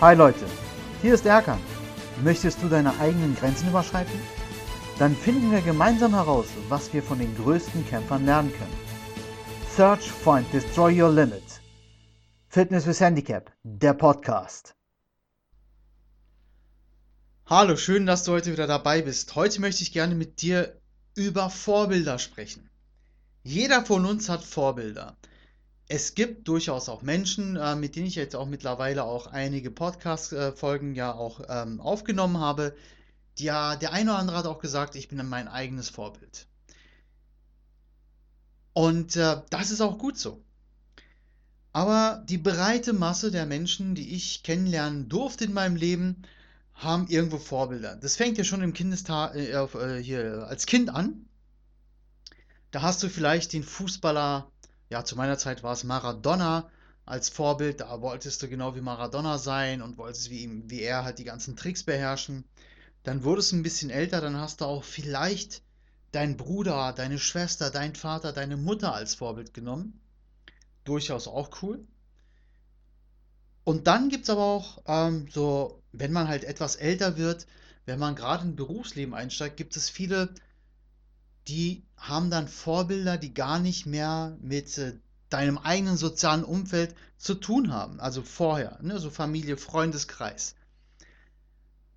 Hi Leute, hier ist Erkan. Möchtest du deine eigenen Grenzen überschreiten? Dann finden wir gemeinsam heraus, was wir von den größten Kämpfern lernen können. Search, Find, Destroy Your Limit. Fitness with Handicap, der Podcast. Hallo, schön, dass du heute wieder dabei bist. Heute möchte ich gerne mit dir über Vorbilder sprechen. Jeder von uns hat Vorbilder es gibt durchaus auch Menschen, äh, mit denen ich jetzt auch mittlerweile auch einige Podcast-Folgen ja auch ähm, aufgenommen habe. Ja, der eine oder andere hat auch gesagt, ich bin mein eigenes Vorbild. Und äh, das ist auch gut so. Aber die breite Masse der Menschen, die ich kennenlernen durfte in meinem Leben, haben irgendwo Vorbilder. Das fängt ja schon im Kindestag äh, äh, hier als Kind an. Da hast du vielleicht den Fußballer ja, zu meiner Zeit war es Maradona als Vorbild. Da wolltest du genau wie Maradona sein und wolltest wie, ihm, wie er halt die ganzen Tricks beherrschen. Dann wurdest du ein bisschen älter, dann hast du auch vielleicht deinen Bruder, deine Schwester, dein Vater, deine Mutter als Vorbild genommen. Durchaus auch cool. Und dann gibt es aber auch ähm, so, wenn man halt etwas älter wird, wenn man gerade in Berufsleben einsteigt, gibt es viele die haben dann Vorbilder, die gar nicht mehr mit äh, deinem eigenen sozialen Umfeld zu tun haben. Also vorher, ne? so Familie, Freundeskreis.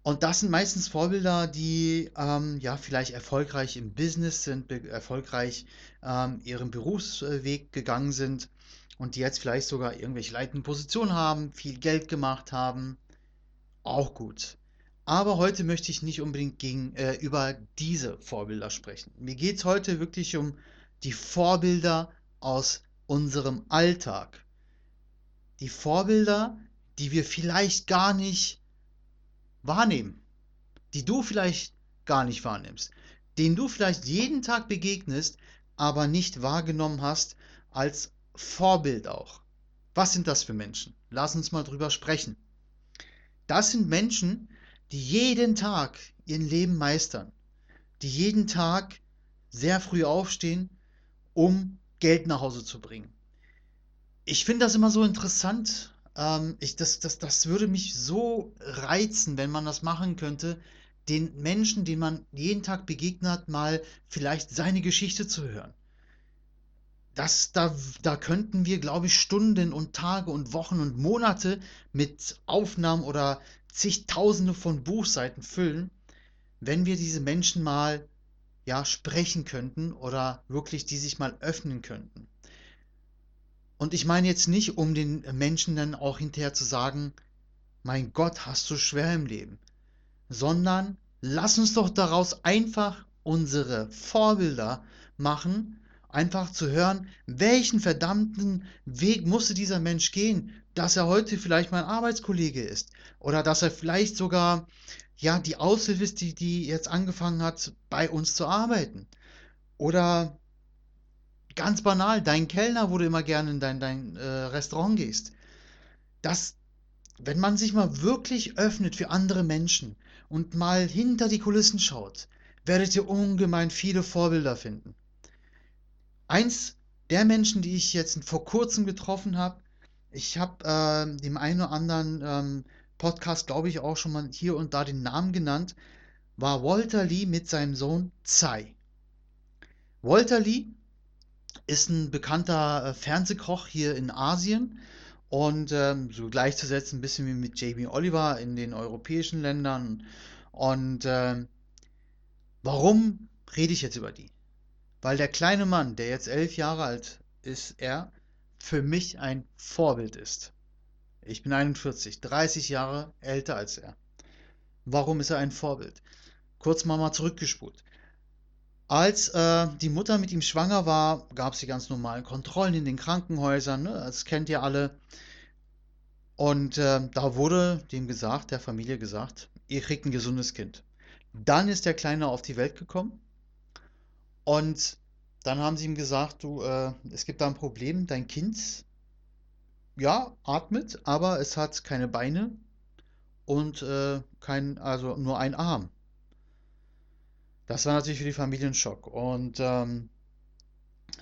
Und das sind meistens Vorbilder, die ähm, ja vielleicht erfolgreich im Business sind, erfolgreich ähm, ihren Berufsweg gegangen sind und die jetzt vielleicht sogar irgendwelche leitenden Positionen haben, viel Geld gemacht haben. Auch gut. Aber heute möchte ich nicht unbedingt gegen, äh, über diese Vorbilder sprechen. Mir geht es heute wirklich um die Vorbilder aus unserem Alltag. Die Vorbilder, die wir vielleicht gar nicht wahrnehmen. Die du vielleicht gar nicht wahrnimmst. Denen du vielleicht jeden Tag begegnest, aber nicht wahrgenommen hast als Vorbild auch. Was sind das für Menschen? Lass uns mal drüber sprechen. Das sind Menschen, die jeden Tag ihren Leben meistern, die jeden Tag sehr früh aufstehen, um Geld nach Hause zu bringen. Ich finde das immer so interessant. Ähm, ich, das, das, das würde mich so reizen, wenn man das machen könnte, den Menschen, denen man jeden Tag begegnet, mal vielleicht seine Geschichte zu hören. Das, da, da könnten wir, glaube ich, Stunden und Tage und Wochen und Monate mit Aufnahmen oder zigtausende von Buchseiten füllen, wenn wir diese Menschen mal ja sprechen könnten oder wirklich die sich mal öffnen könnten. Und ich meine jetzt nicht, um den Menschen dann auch hinterher zu sagen, mein Gott, hast du schwer im Leben, sondern lass uns doch daraus einfach unsere Vorbilder machen, einfach zu hören, welchen verdammten Weg musste dieser Mensch gehen, dass er heute vielleicht mein Arbeitskollege ist oder dass er vielleicht sogar ja die Aushilfe ist, die, die jetzt angefangen hat, bei uns zu arbeiten. Oder ganz banal, dein Kellner, wo du immer gerne in dein, dein äh, Restaurant gehst. Das, wenn man sich mal wirklich öffnet für andere Menschen und mal hinter die Kulissen schaut, werdet ihr ungemein viele Vorbilder finden. Eins der Menschen, die ich jetzt vor kurzem getroffen habe, ich habe äh, dem einen oder anderen ähm, Podcast, glaube ich, auch schon mal hier und da den Namen genannt, war Walter Lee mit seinem Sohn Tsai. Walter Lee ist ein bekannter äh, Fernsehkoch hier in Asien und ähm, so gleichzusetzen ein bisschen wie mit Jamie Oliver in den europäischen Ländern. Und äh, warum rede ich jetzt über die? Weil der kleine Mann, der jetzt elf Jahre alt ist, er für mich ein Vorbild ist. Ich bin 41, 30 Jahre älter als er. Warum ist er ein Vorbild? Kurz mal mal zurückgespult. Als äh, die Mutter mit ihm schwanger war, gab es die ganz normalen Kontrollen in den Krankenhäusern, ne? das kennt ihr alle. Und äh, da wurde dem gesagt, der Familie gesagt, ihr kriegt ein gesundes Kind. Dann ist der Kleine auf die Welt gekommen und dann haben sie ihm gesagt, du, äh, es gibt da ein Problem, dein Kind, ja, atmet, aber es hat keine Beine und äh, kein, also nur ein Arm. Das war natürlich für die Familie ein Schock. Und ähm,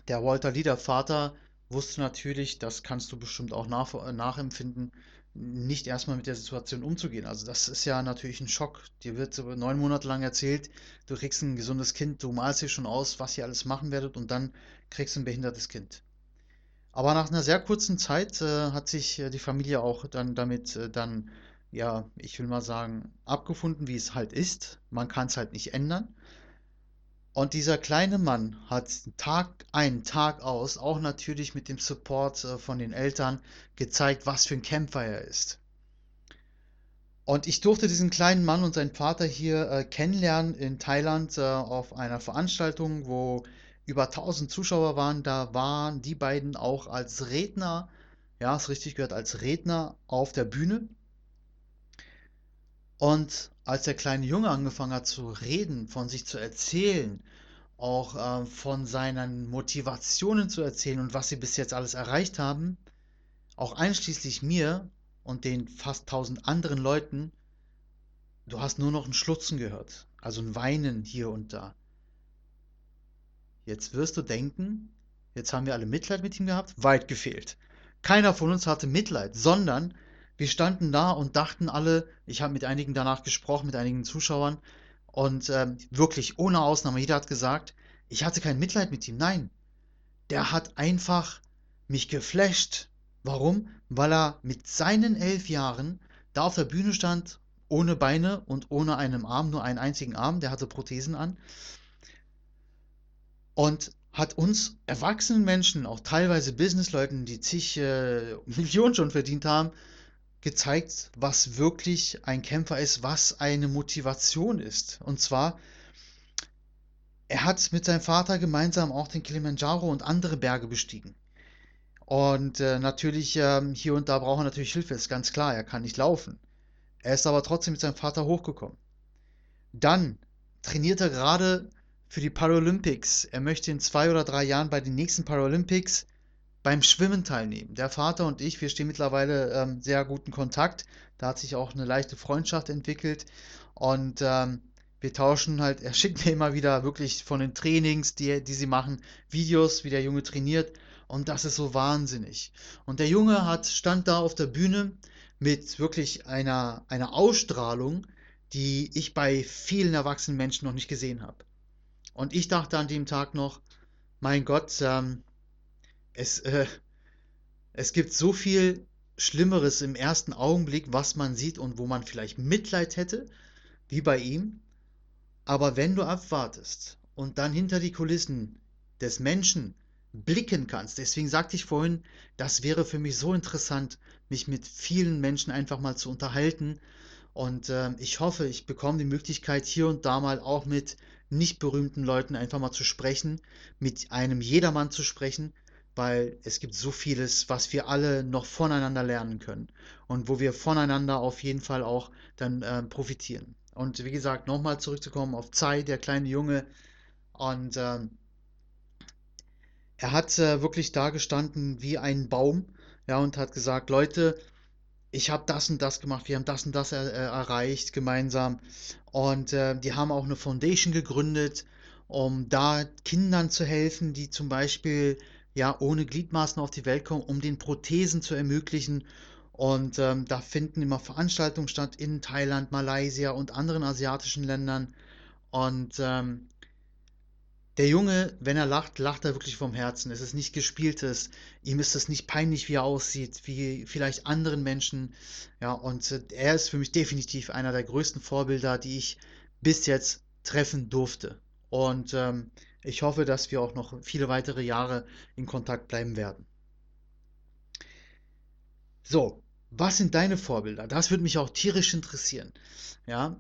der Walter Lee, der Vater, wusste natürlich, das kannst du bestimmt auch nach, nachempfinden, nicht erstmal mit der Situation umzugehen. Also das ist ja natürlich ein Schock. Dir wird so neun Monate lang erzählt, du kriegst ein gesundes Kind, du malst dir schon aus, was ihr alles machen werdet und dann kriegst du ein behindertes Kind. Aber nach einer sehr kurzen Zeit äh, hat sich äh, die Familie auch dann damit äh, dann, ja, ich will mal sagen, abgefunden, wie es halt ist. Man kann es halt nicht ändern. Und dieser kleine Mann hat Tag ein, Tag aus, auch natürlich mit dem Support äh, von den Eltern, gezeigt, was für ein Kämpfer er ist. Und ich durfte diesen kleinen Mann und seinen Vater hier äh, kennenlernen in Thailand äh, auf einer Veranstaltung, wo über 1000 Zuschauer waren. Da waren die beiden auch als Redner, ja, ist richtig gehört, als Redner auf der Bühne. Und als der kleine Junge angefangen hat zu reden, von sich zu erzählen, auch äh, von seinen Motivationen zu erzählen und was sie bis jetzt alles erreicht haben, auch einschließlich mir und den fast tausend anderen Leuten, du hast nur noch ein Schlutzen gehört, also ein Weinen hier und da. Jetzt wirst du denken, jetzt haben wir alle Mitleid mit ihm gehabt, weit gefehlt. Keiner von uns hatte Mitleid, sondern wir standen da und dachten alle, ich habe mit einigen danach gesprochen, mit einigen Zuschauern, und ähm, wirklich ohne Ausnahme, jeder hat gesagt, ich hatte kein Mitleid mit ihm. Nein, der hat einfach mich geflasht. Warum? Weil er mit seinen elf Jahren da auf der Bühne stand, ohne Beine und ohne einen Arm, nur einen einzigen Arm, der hatte Prothesen an. Und hat uns erwachsenen Menschen, auch teilweise Businessleuten, die zig äh, Millionen schon verdient haben, gezeigt, was wirklich ein Kämpfer ist, was eine Motivation ist. Und zwar, er hat mit seinem Vater gemeinsam auch den Kilimanjaro und andere Berge bestiegen. Und äh, natürlich, ähm, hier und da braucht er natürlich Hilfe, ist ganz klar, er kann nicht laufen. Er ist aber trotzdem mit seinem Vater hochgekommen. Dann trainiert er gerade für die Paralympics. Er möchte in zwei oder drei Jahren bei den nächsten Paralympics beim Schwimmen teilnehmen. Der Vater und ich, wir stehen mittlerweile ähm, sehr guten Kontakt. Da hat sich auch eine leichte Freundschaft entwickelt und ähm, wir tauschen halt, er schickt mir immer wieder wirklich von den Trainings, die, die sie machen, Videos, wie der Junge trainiert und das ist so wahnsinnig. Und der Junge hat, stand da auf der Bühne mit wirklich einer, einer Ausstrahlung, die ich bei vielen erwachsenen Menschen noch nicht gesehen habe. Und ich dachte an dem Tag noch, mein Gott, ähm, es, äh, es gibt so viel Schlimmeres im ersten Augenblick, was man sieht und wo man vielleicht Mitleid hätte, wie bei ihm. Aber wenn du abwartest und dann hinter die Kulissen des Menschen blicken kannst, deswegen sagte ich vorhin, das wäre für mich so interessant, mich mit vielen Menschen einfach mal zu unterhalten. Und äh, ich hoffe, ich bekomme die Möglichkeit, hier und da mal auch mit nicht berühmten Leuten einfach mal zu sprechen, mit einem Jedermann zu sprechen, weil es gibt so vieles, was wir alle noch voneinander lernen können und wo wir voneinander auf jeden Fall auch dann äh, profitieren. Und wie gesagt, nochmal zurückzukommen auf Zai, der kleine Junge. Und ähm, er hat äh, wirklich da gestanden wie ein Baum, ja, und hat gesagt, Leute, ich habe das und das gemacht, wir haben das und das er, äh, erreicht gemeinsam. Und äh, die haben auch eine Foundation gegründet, um da Kindern zu helfen, die zum Beispiel ja ohne Gliedmaßen auf die Welt kommen, um den Prothesen zu ermöglichen. Und ähm, da finden immer Veranstaltungen statt in Thailand, Malaysia und anderen asiatischen Ländern. Und ähm, der Junge, wenn er lacht, lacht er wirklich vom Herzen. Es ist nicht gespieltes. Ihm ist es nicht peinlich, wie er aussieht, wie vielleicht anderen Menschen. Ja, und äh, er ist für mich definitiv einer der größten Vorbilder, die ich bis jetzt treffen durfte. Und ähm, ich hoffe, dass wir auch noch viele weitere Jahre in Kontakt bleiben werden. So, was sind deine Vorbilder? Das würde mich auch tierisch interessieren. Ja,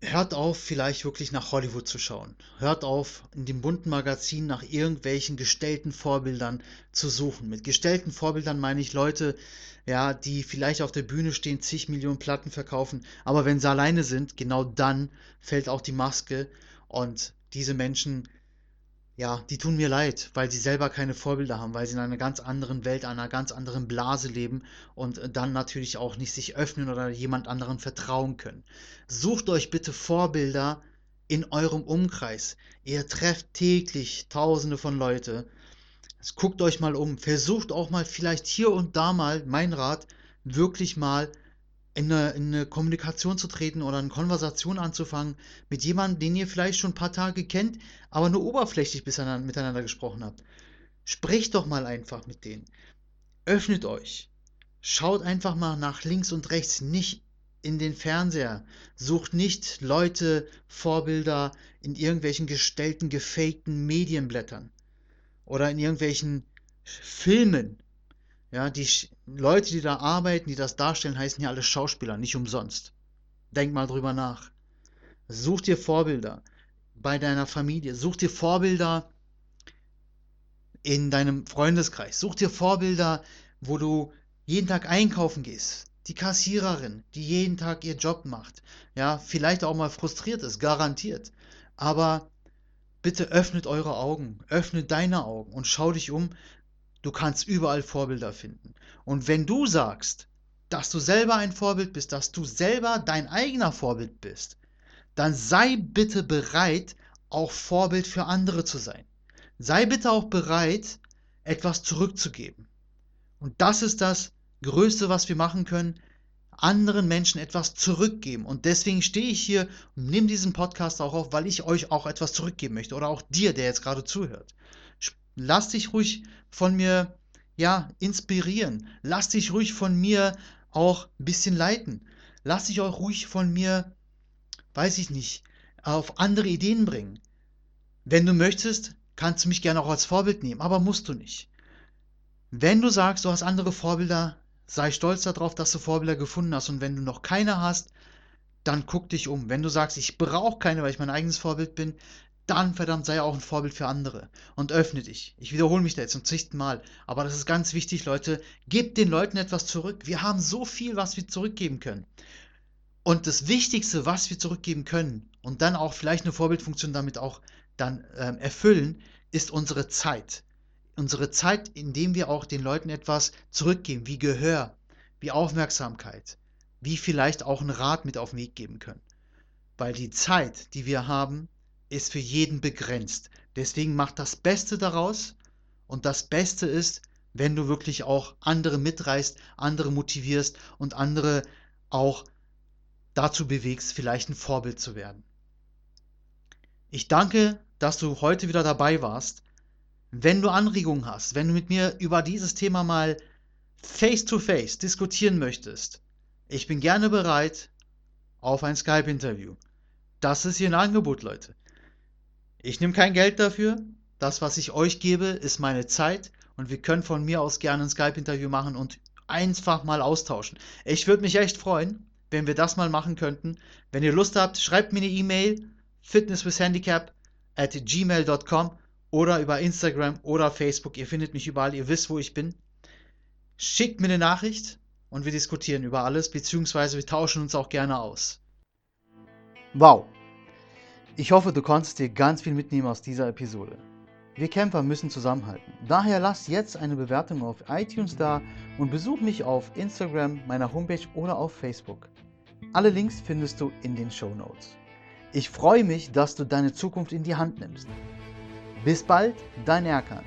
Hört auf, vielleicht wirklich nach Hollywood zu schauen. Hört auf, in dem bunten Magazin nach irgendwelchen gestellten Vorbildern zu suchen. Mit gestellten Vorbildern meine ich Leute, ja, die vielleicht auf der Bühne stehen, zig Millionen Platten verkaufen, aber wenn sie alleine sind, genau dann fällt auch die Maske und diese Menschen, ja, die tun mir leid, weil sie selber keine Vorbilder haben, weil sie in einer ganz anderen Welt, einer ganz anderen Blase leben und dann natürlich auch nicht sich öffnen oder jemand anderen vertrauen können. Sucht euch bitte Vorbilder in eurem Umkreis. Ihr trefft täglich Tausende von Leute. guckt euch mal um, versucht auch mal vielleicht hier und da mal, mein Rat, wirklich mal in eine, in eine Kommunikation zu treten oder eine Konversation anzufangen mit jemandem, den ihr vielleicht schon ein paar Tage kennt, aber nur oberflächlich miteinander gesprochen habt. Sprecht doch mal einfach mit denen. Öffnet euch. Schaut einfach mal nach links und rechts, nicht in den Fernseher. Sucht nicht Leute, Vorbilder in irgendwelchen gestellten, gefakten Medienblättern oder in irgendwelchen Filmen. Ja, die Leute, die da arbeiten, die das darstellen, heißen ja alle Schauspieler, nicht umsonst. Denk mal drüber nach. Such dir Vorbilder bei deiner Familie. Such dir Vorbilder in deinem Freundeskreis. Such dir Vorbilder, wo du jeden Tag einkaufen gehst. Die Kassiererin, die jeden Tag ihr Job macht. Ja, vielleicht auch mal frustriert ist, garantiert. Aber bitte öffnet eure Augen, öffnet deine Augen und schau dich um, Du kannst überall Vorbilder finden. Und wenn du sagst, dass du selber ein Vorbild bist, dass du selber dein eigener Vorbild bist, dann sei bitte bereit, auch Vorbild für andere zu sein. Sei bitte auch bereit, etwas zurückzugeben. Und das ist das Größte, was wir machen können, anderen Menschen etwas zurückgeben. Und deswegen stehe ich hier und nehme diesen Podcast auch auf, weil ich euch auch etwas zurückgeben möchte. Oder auch dir, der jetzt gerade zuhört. Lass dich ruhig von mir, ja, inspirieren. Lass dich ruhig von mir auch ein bisschen leiten. Lass dich auch ruhig von mir, weiß ich nicht, auf andere Ideen bringen. Wenn du möchtest, kannst du mich gerne auch als Vorbild nehmen, aber musst du nicht. Wenn du sagst, du hast andere Vorbilder, sei stolz darauf, dass du Vorbilder gefunden hast. Und wenn du noch keine hast, dann guck dich um. Wenn du sagst, ich brauche keine, weil ich mein eigenes Vorbild bin, dann verdammt sei auch ein Vorbild für andere und öffne dich. Ich wiederhole mich da jetzt zum zigsten Mal, aber das ist ganz wichtig, Leute. Gebt den Leuten etwas zurück. Wir haben so viel, was wir zurückgeben können. Und das Wichtigste, was wir zurückgeben können und dann auch vielleicht eine Vorbildfunktion damit auch dann ähm, erfüllen, ist unsere Zeit. Unsere Zeit, indem wir auch den Leuten etwas zurückgeben, wie Gehör, wie Aufmerksamkeit, wie vielleicht auch einen Rat mit auf den Weg geben können. Weil die Zeit, die wir haben, ist für jeden begrenzt. Deswegen mach das Beste daraus und das Beste ist, wenn du wirklich auch andere mitreißt, andere motivierst und andere auch dazu bewegst, vielleicht ein Vorbild zu werden. Ich danke, dass du heute wieder dabei warst. Wenn du Anregungen hast, wenn du mit mir über dieses Thema mal face-to-face -face diskutieren möchtest, ich bin gerne bereit auf ein Skype-Interview. Das ist hier ein Angebot, Leute. Ich nehme kein Geld dafür. Das, was ich euch gebe, ist meine Zeit und wir können von mir aus gerne ein Skype-Interview machen und einfach mal austauschen. Ich würde mich echt freuen, wenn wir das mal machen könnten. Wenn ihr Lust habt, schreibt mir eine E-Mail fitnesswithhandicap at gmail.com oder über Instagram oder Facebook. Ihr findet mich überall, ihr wisst, wo ich bin. Schickt mir eine Nachricht und wir diskutieren über alles, beziehungsweise wir tauschen uns auch gerne aus. Wow, ich hoffe, du konntest dir ganz viel mitnehmen aus dieser Episode. Wir Kämpfer müssen zusammenhalten. Daher lass jetzt eine Bewertung auf iTunes da und besuch mich auf Instagram, meiner Homepage oder auf Facebook. Alle Links findest du in den Show Notes. Ich freue mich, dass du deine Zukunft in die Hand nimmst. Bis bald, dein Erkan.